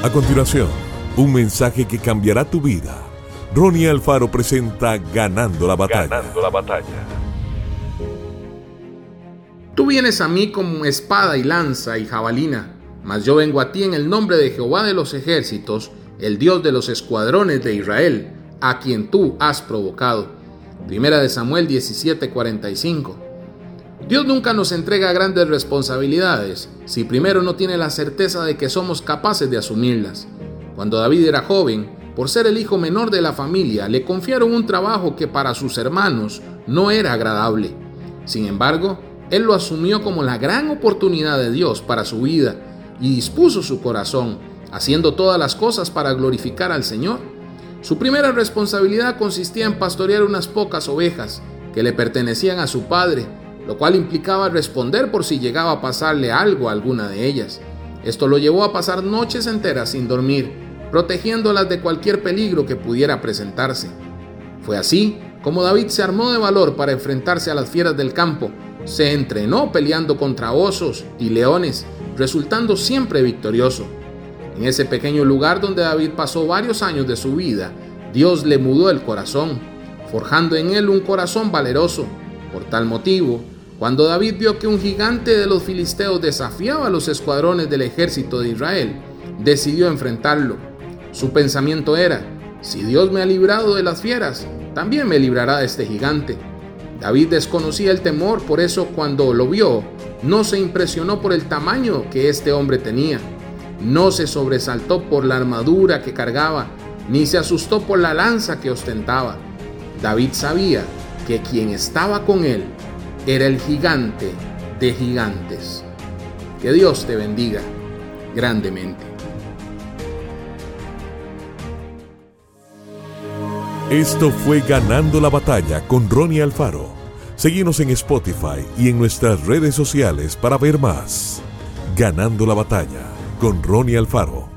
A continuación, un mensaje que cambiará tu vida. Ronnie Alfaro presenta Ganando la batalla. Ganando la batalla. Tú vienes a mí como espada y lanza y jabalina, mas yo vengo a ti en el nombre de Jehová de los ejércitos, el Dios de los escuadrones de Israel, a quien tú has provocado. Primera de Samuel 17:45. Dios nunca nos entrega grandes responsabilidades si primero no tiene la certeza de que somos capaces de asumirlas. Cuando David era joven, por ser el hijo menor de la familia, le confiaron un trabajo que para sus hermanos no era agradable. Sin embargo, él lo asumió como la gran oportunidad de Dios para su vida y dispuso su corazón, haciendo todas las cosas para glorificar al Señor. Su primera responsabilidad consistía en pastorear unas pocas ovejas que le pertenecían a su padre lo cual implicaba responder por si llegaba a pasarle algo a alguna de ellas. Esto lo llevó a pasar noches enteras sin dormir, protegiéndolas de cualquier peligro que pudiera presentarse. Fue así como David se armó de valor para enfrentarse a las fieras del campo, se entrenó peleando contra osos y leones, resultando siempre victorioso. En ese pequeño lugar donde David pasó varios años de su vida, Dios le mudó el corazón, forjando en él un corazón valeroso. Por tal motivo, cuando David vio que un gigante de los filisteos desafiaba a los escuadrones del ejército de Israel, decidió enfrentarlo. Su pensamiento era, si Dios me ha librado de las fieras, también me librará de este gigante. David desconocía el temor, por eso cuando lo vio, no se impresionó por el tamaño que este hombre tenía, no se sobresaltó por la armadura que cargaba, ni se asustó por la lanza que ostentaba. David sabía que quien estaba con él era el gigante de gigantes. Que Dios te bendiga grandemente. Esto fue Ganando la batalla con Ronnie Alfaro. Seguimos en Spotify y en nuestras redes sociales para ver más. Ganando la batalla con Ronnie Alfaro.